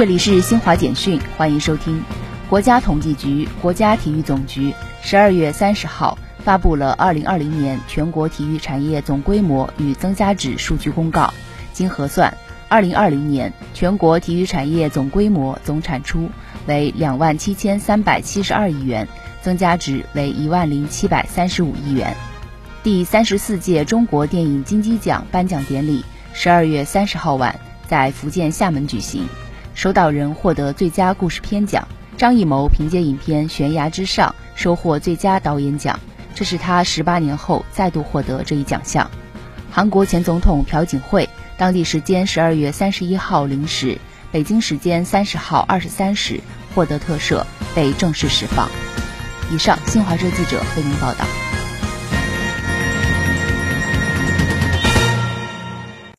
这里是新华简讯，欢迎收听。国家统计局、国家体育总局十二月三十号发布了二零二零年全国体育产业总规模与增加值数据公告。经核算，二零二零年全国体育产业总规模总产出为两万七千三百七十二亿元，增加值为一万零七百三十五亿元。第三十四届中国电影金鸡奖颁奖典礼十二月三十号晚在福建厦门举行，收导人获得最佳故事片奖。张艺谋凭借影片《悬崖之上》收获最佳导演奖，这是他十八年后再度获得这一奖项。韩国前总统朴槿惠，当地时间十二月三十一号零时，北京时间三十号二十三时获得特赦，被正式释放。以上，新华社记者为您报道。